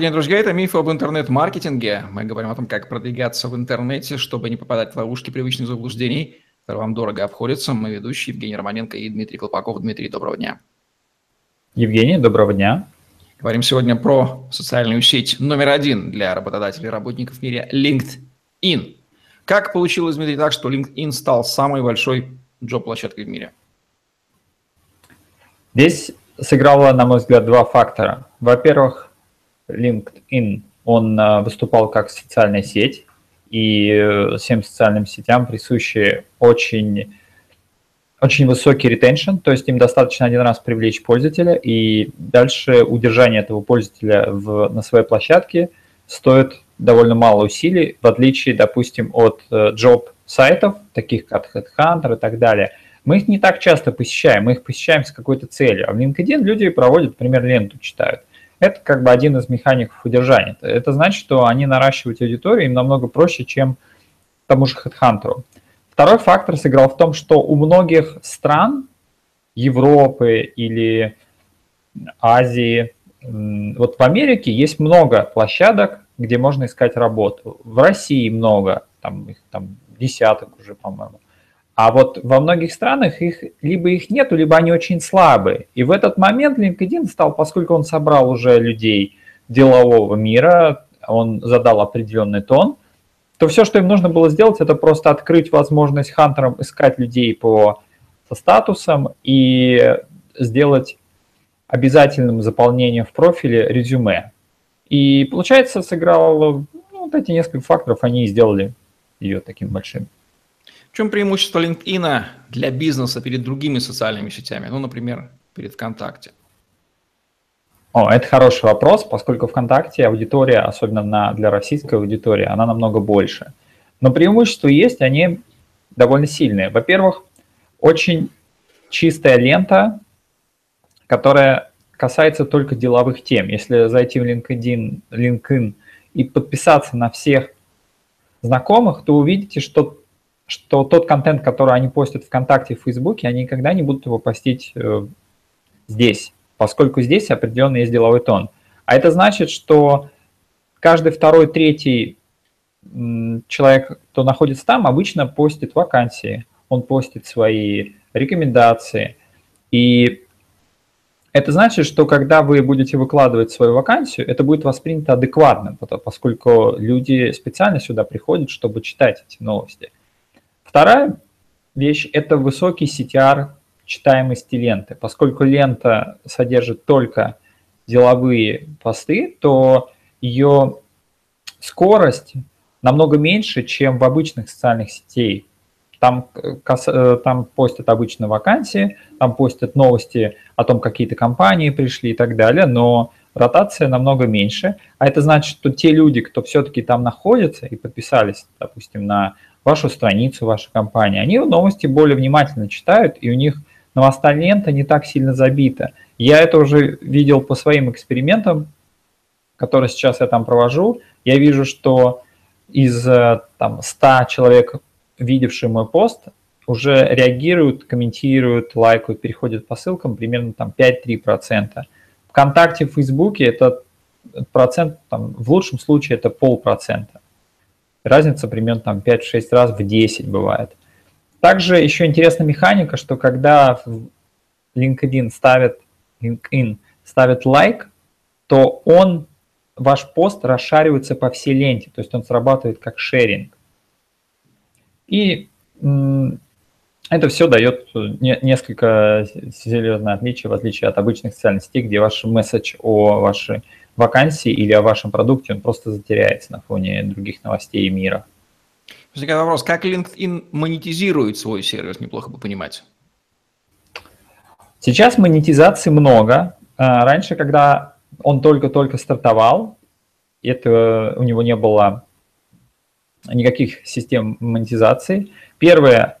день, друзья, это мифы об интернет-маркетинге. Мы говорим о том, как продвигаться в интернете, чтобы не попадать в ловушки привычных заблуждений, которые вам дорого обходятся. Мы ведущие Евгений Романенко и Дмитрий Колпаков. Дмитрий, доброго дня. Евгений, доброго дня. Говорим сегодня про социальную сеть номер один для работодателей и работников в мире LinkedIn. Как получилось, Дмитрий, так, что LinkedIn стал самой большой джоб-площадкой в мире? Здесь сыграло, на мой взгляд, два фактора. Во-первых, LinkedIn, он э, выступал как социальная сеть, и э, всем социальным сетям присущи очень, очень высокий ретеншн, то есть им достаточно один раз привлечь пользователя, и дальше удержание этого пользователя в, на своей площадке стоит довольно мало усилий, в отличие, допустим, от job-сайтов, э, таких как HeadHunter и так далее. Мы их не так часто посещаем, мы их посещаем с какой-то целью. А в LinkedIn люди проводят, например, ленту читают. Это как бы один из механиков удержания. Это значит, что они наращивают аудиторию им намного проще, чем тому же HeadHunter. Второй фактор сыграл в том, что у многих стран Европы или Азии, вот в Америке есть много площадок, где можно искать работу. В России много, там их там десяток уже, по-моему. А вот во многих странах их либо их нету, либо они очень слабые. И в этот момент LinkedIn стал, поскольку он собрал уже людей делового мира, он задал определенный тон, то все, что им нужно было сделать, это просто открыть возможность хантерам искать людей по статусам и сделать обязательным заполнением в профиле резюме. И получается, сыграло ну, вот эти несколько факторов, они и сделали ее таким большим. В чем преимущество LinkedIn для бизнеса перед другими социальными сетями? Ну, например, перед ВКонтакте. О, это хороший вопрос, поскольку ВКонтакте аудитория, особенно на, для российской аудитории, она намного больше. Но преимущества есть, они довольно сильные. Во-первых, очень чистая лента, которая касается только деловых тем. Если зайти в LinkedIn, LinkedIn и подписаться на всех знакомых, то увидите, что что тот контент, который они постят ВКонтакте и Фейсбуке, они никогда не будут его постить э, здесь, поскольку здесь определенный есть деловой тон. А это значит, что каждый второй, третий человек, кто находится там, обычно постит вакансии, он постит свои рекомендации. И это значит, что когда вы будете выкладывать свою вакансию, это будет воспринято адекватно, поскольку люди специально сюда приходят, чтобы читать эти новости – Вторая вещь – это высокий CTR читаемости ленты. Поскольку лента содержит только деловые посты, то ее скорость намного меньше, чем в обычных социальных сетей. Там, э, там постят обычно вакансии, там постят новости о том, какие-то компании пришли и так далее, но ротация намного меньше. А это значит, что те люди, кто все-таки там находятся и подписались, допустим, на вашу страницу, вашей компании, они новости более внимательно читают, и у них новостная лента не так сильно забита. Я это уже видел по своим экспериментам, которые сейчас я там провожу. Я вижу, что из э, там, 100 человек, видевших мой пост, уже реагируют, комментируют, лайкают, переходят по ссылкам примерно там 5-3%. Вконтакте, в Фейсбуке это процент, там, в лучшем случае это полпроцента. Разница примерно там 5-6 раз в 10 бывает. Также еще интересная механика, что когда LinkedIn ставит, LinkedIn ставит лайк, то он, ваш пост расшаривается по всей ленте, то есть он срабатывает как шеринг. И это все дает несколько серьезное отличие, в отличие от обычных социальных сетей, где ваш месседж о вашей вакансии или о вашем продукте, он просто затеряется на фоне других новостей мира. Возникает вопрос, как LinkedIn монетизирует свой сервис, неплохо бы понимать. Сейчас монетизации много. А, раньше, когда он только-только стартовал, это у него не было никаких систем монетизации. Первое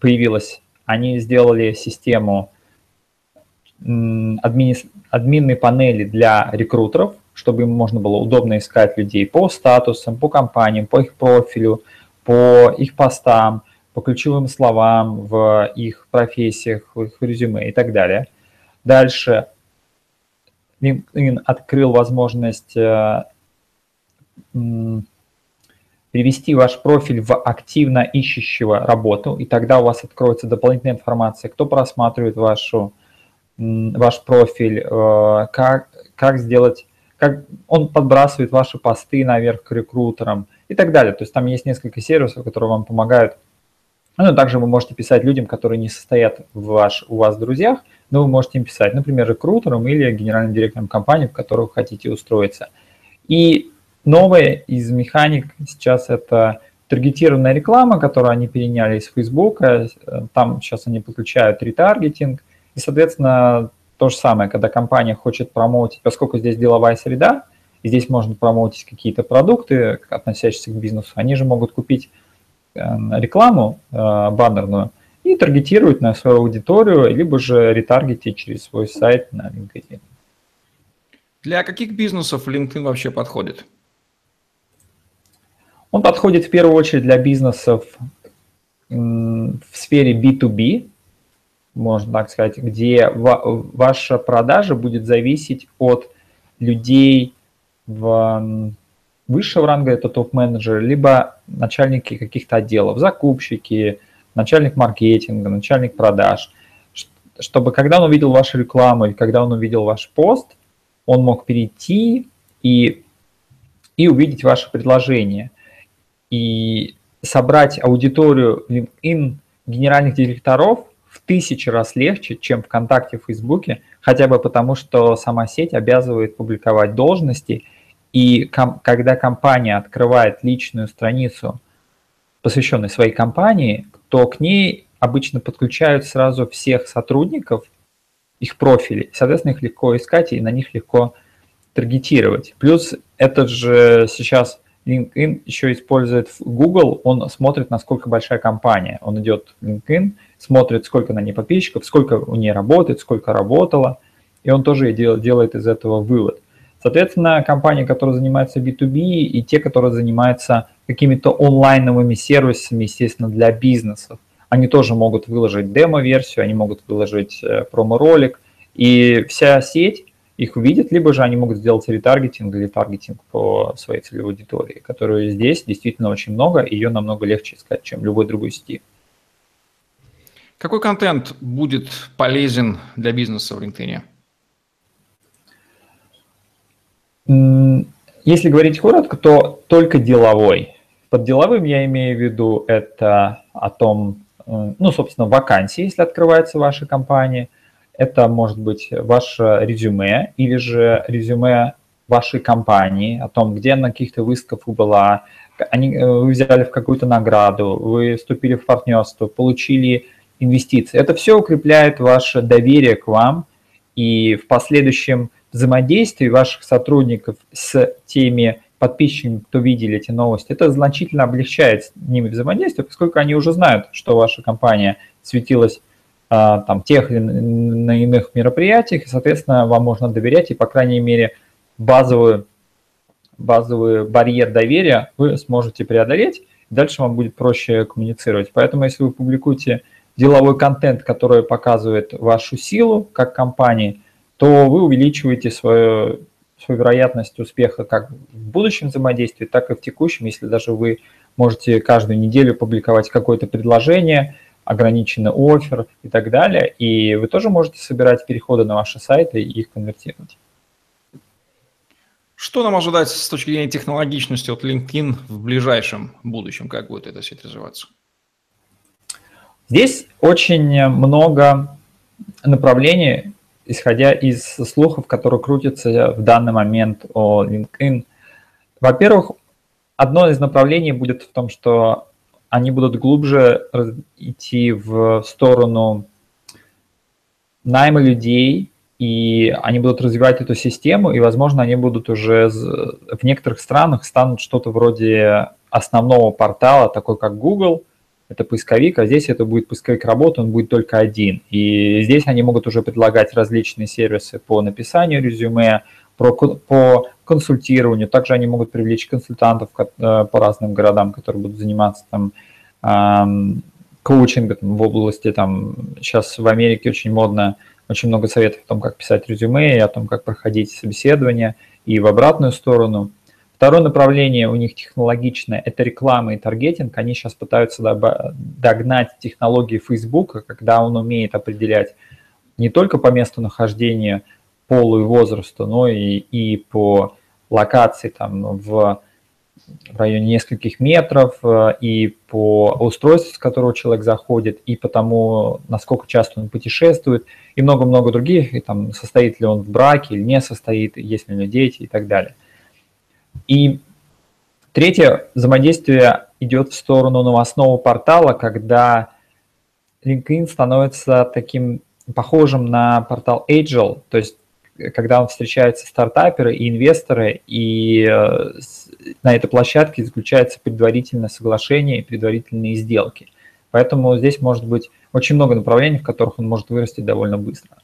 появилось, они сделали систему админи... админной панели для рекрутеров, чтобы им можно было удобно искать людей по статусам, по компаниям, по их профилю, по их постам, по ключевым словам в их профессиях, в их резюме и так далее. Дальше LinkedIn открыл возможность э, перевести ваш профиль в активно ищущего работу, и тогда у вас откроется дополнительная информация, кто просматривает вашу, ваш профиль, э, как, как сделать, как он подбрасывает ваши посты наверх к рекрутерам и так далее. То есть там есть несколько сервисов, которые вам помогают. Ну, также вы можете писать людям, которые не состоят в ваш, у вас в друзьях, но вы можете им писать, например, рекрутерам или генеральным директорам компании, в которую вы хотите устроиться. И новое из механик сейчас это таргетированная реклама, которую они переняли из Facebook. Там сейчас они подключают ретаргетинг. И, соответственно, то же самое, когда компания хочет промоутить, поскольку здесь деловая среда, и здесь можно промоутить какие-то продукты, относящиеся к бизнесу, они же могут купить э, рекламу э, баннерную, и таргетировать на свою аудиторию, либо же ретаргетить через свой сайт на LinkedIn. Для каких бизнесов LinkedIn вообще подходит? Он подходит в первую очередь для бизнесов в сфере B2B, можно так сказать, где ваша продажа будет зависеть от людей в высшего ранга, это топ-менеджеры, либо начальники каких-то отделов, закупщики, начальник маркетинга, начальник продаж, чтобы когда он увидел вашу рекламу или когда он увидел ваш пост, он мог перейти и, и увидеть ваше предложение. И собрать аудиторию LinkedIn генеральных директоров в тысячи раз легче, чем ВКонтакте, в Фейсбуке, хотя бы потому, что сама сеть обязывает публиковать должности, и ком- когда компания открывает личную страницу, посвященную своей компании, то к ней обычно подключают сразу всех сотрудников, их профили. Соответственно, их легко искать и на них легко таргетировать. Плюс это же сейчас LinkedIn еще использует Google, он смотрит, насколько большая компания. Он идет в LinkedIn, смотрит, сколько на ней подписчиков, сколько у нее работает, сколько работало, и он тоже делает из этого вывод. Соответственно, компании, которые занимаются B2B и те, которые занимаются какими-то онлайновыми сервисами, естественно, для бизнесов, они тоже могут выложить демо-версию, они могут выложить э, промо-ролик, и вся сеть их увидит, либо же они могут сделать ретаргетинг или таргетинг по своей целевой аудитории, которую здесь действительно очень много, ее намного легче искать, чем любой другой сети. Какой контент будет полезен для бизнеса в LinkedIn? Если говорить коротко, то только деловой. Под деловым я имею в виду это о том, э, ну, собственно, вакансии, если открывается ваша компания. Это может быть ваше резюме или же резюме вашей компании, о том, где на каких-то выставках была, они, э, вы взяли в какую-то награду, вы вступили в партнерство, получили инвестиции. Это все укрепляет ваше доверие к вам, и в последующем взаимодействии ваших сотрудников с теми подписчиками, кто видели эти новости, это значительно облегчает с ними взаимодействие, поскольку они уже знают, что ваша компания светилась а, там тех или на иных мероприятиях, и, соответственно, вам можно доверять, и, по крайней мере, базовую, базовый барьер доверия вы сможете преодолеть, дальше вам будет проще коммуницировать. Поэтому, если вы публикуете деловой контент, который показывает вашу силу как компании, то вы увеличиваете свою, свою вероятность успеха как в будущем взаимодействии, так и в текущем, если даже вы можете каждую неделю публиковать какое-то предложение, ограниченный офер и так далее, и вы тоже можете собирать переходы на ваши сайты и их конвертировать. Что нам ожидать с точки зрения технологичности от LinkedIn в ближайшем будущем? Как будет эта сеть развиваться? Здесь очень много направлений, исходя из слухов, которые крутятся в данный момент о LinkedIn. Во-первых, одно из направлений будет в том, что они будут глубже идти в сторону найма людей, и они будут развивать эту систему, и, возможно, они будут уже в некоторых странах станут что-то вроде основного портала, такой как Google, это поисковик, а здесь это будет поисковик работы, он будет только один. И здесь они могут уже предлагать различные сервисы по написанию резюме, про, по консультированию. Также они могут привлечь консультантов э, по разным городам, которые будут заниматься там коучингом в области, там, сейчас в Америке очень модно очень много советов о том, как писать резюме, и о том, как проходить собеседование, и в обратную сторону. Второе направление у них технологичное – это реклама и таргетинг. Они сейчас пытаются догнать технологии Facebook, когда он умеет определять не только по месту нахождения, полу и возрасту, но и, и по локации там, в в районе нескольких метров, э, и по устройству, с которого человек заходит, и по тому, насколько часто он путешествует, и много-много других, и там, состоит ли он в браке или не состоит, есть ли у него дети и так далее. И третье взаимодействие идет в сторону новостного портала, когда LinkedIn становится таким похожим на портал Agile, то есть когда он встречается стартаперы и инвесторы, и э, на этой площадке заключается предварительное соглашение и предварительные сделки. Поэтому здесь может быть очень много направлений, в которых он может вырасти довольно быстро.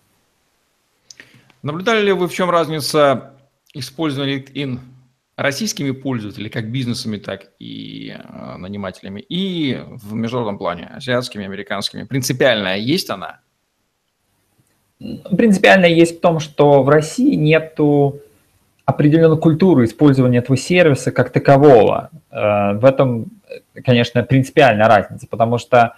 Наблюдали ли вы, в чем разница использования LinkedIn российскими пользователями, как бизнесами, так и э, нанимателями, и в международном плане, азиатскими, американскими? Принципиальная есть она? Принципиально есть в том, что в России нету определенной культуры использования этого сервиса как такового. Э, в этом, конечно, принципиальная разница, потому что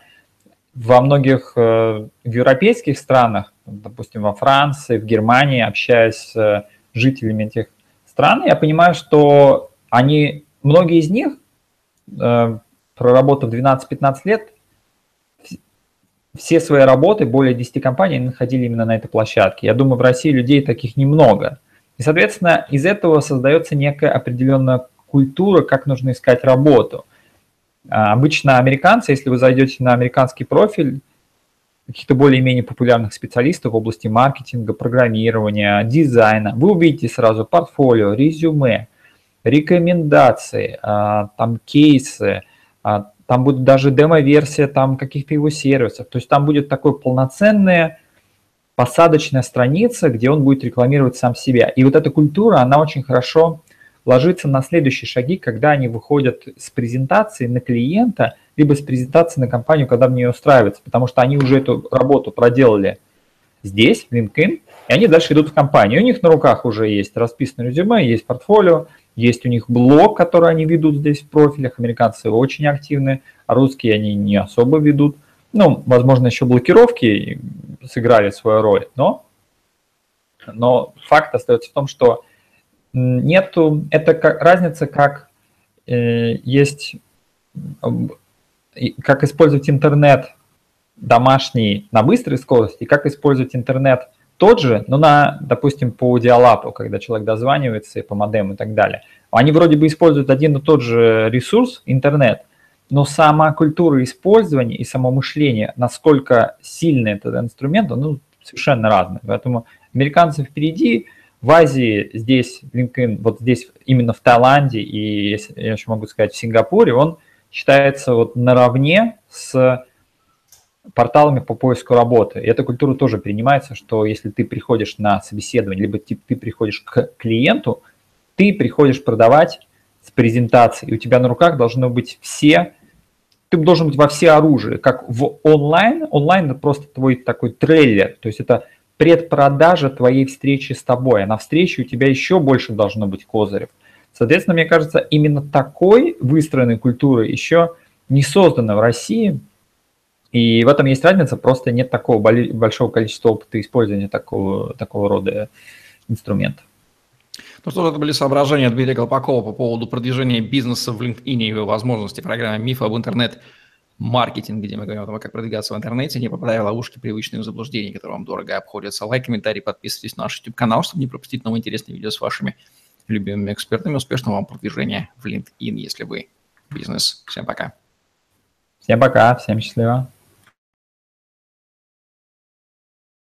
во многих э, европейских странах, допустим, во Франции, в Германии, общаясь с жителями этих стран, я понимаю, что они, многие из них, э, проработав 12-15 лет, все свои работы, более 10 компаний, находили именно на этой площадке. Я думаю, в России людей таких немного. И, соответственно, из этого создается некая определенная культура, как нужно искать работу. А, обычно американцы, если вы зайдете на американский профиль, каких-то более-менее популярных специалистов в области маркетинга, программирования, дизайна, вы увидите сразу портфолио, резюме, рекомендации, а, там кейсы, а, там будет даже демо-версия там каких-то его сервисов. То есть там будет такое полноценное посадочная страница, где он будет рекламировать сам себя. И вот эта культура, она очень хорошо ложится на следующие шаги, когда они выходят с презентации на клиента, либо с презентации на компанию, когда мне устраивается, потому что они уже эту работу проделали здесь, в LinkedIn, и они дальше идут в компанию. У них на руках уже есть расписанное резюме, есть портфолио, есть у них блог, который они ведут здесь в профилях. Американцы очень активны, а русские они не особо ведут. Ну, возможно, еще блокировки сыграли свою роль, но, но факт остается в том, что нету, это как, разница, как э, есть, как использовать интернет домашний на быстрой скорости, и как использовать интернет тот же, но на, допустим, по диалапу, когда человек дозванивается и по модему и так далее. Они вроде бы используют один и тот же ресурс, интернет, но сама культура использования и само мышление, насколько сильный этот инструмент, ну, совершенно разный. Поэтому американцы впереди, в Азии, здесь LinkedIn, вот здесь именно в Таиланде и, я еще могу сказать, в Сингапуре, он считается вот наравне с порталами по поиску работы. И эта культура тоже принимается, что если ты приходишь на собеседование, либо ты, ты приходишь к клиенту, ты приходишь продавать с презентацией, и у тебя на руках должно быть все, ты должен быть во все оружие, как в онлайн. Онлайн это просто твой такой трейлер, то есть это предпродажа твоей встречи с тобой, а на встрече у тебя еще больше должно быть козырев. Соответственно, мне кажется, именно такой выстроенной культуры еще не создана в России, и в этом есть разница, просто нет такого большого количества опыта использования такого, такого рода инструментов. Ну что, это были соображения Дмитрия Колпакова по поводу продвижения бизнеса в LinkedIn и его возможностей программы «Миф об интернет-маркетинге», где мы говорим о том, как продвигаться в интернете, не попадая в ловушки привычных заблуждений, которые вам дорого обходятся. Лайк, комментарий, подписывайтесь на наш YouTube-канал, чтобы не пропустить новые интересные видео с вашими любимыми экспертами. Успешного вам продвижения в LinkedIn, если вы бизнес. Всем пока. Всем пока, всем счастливо.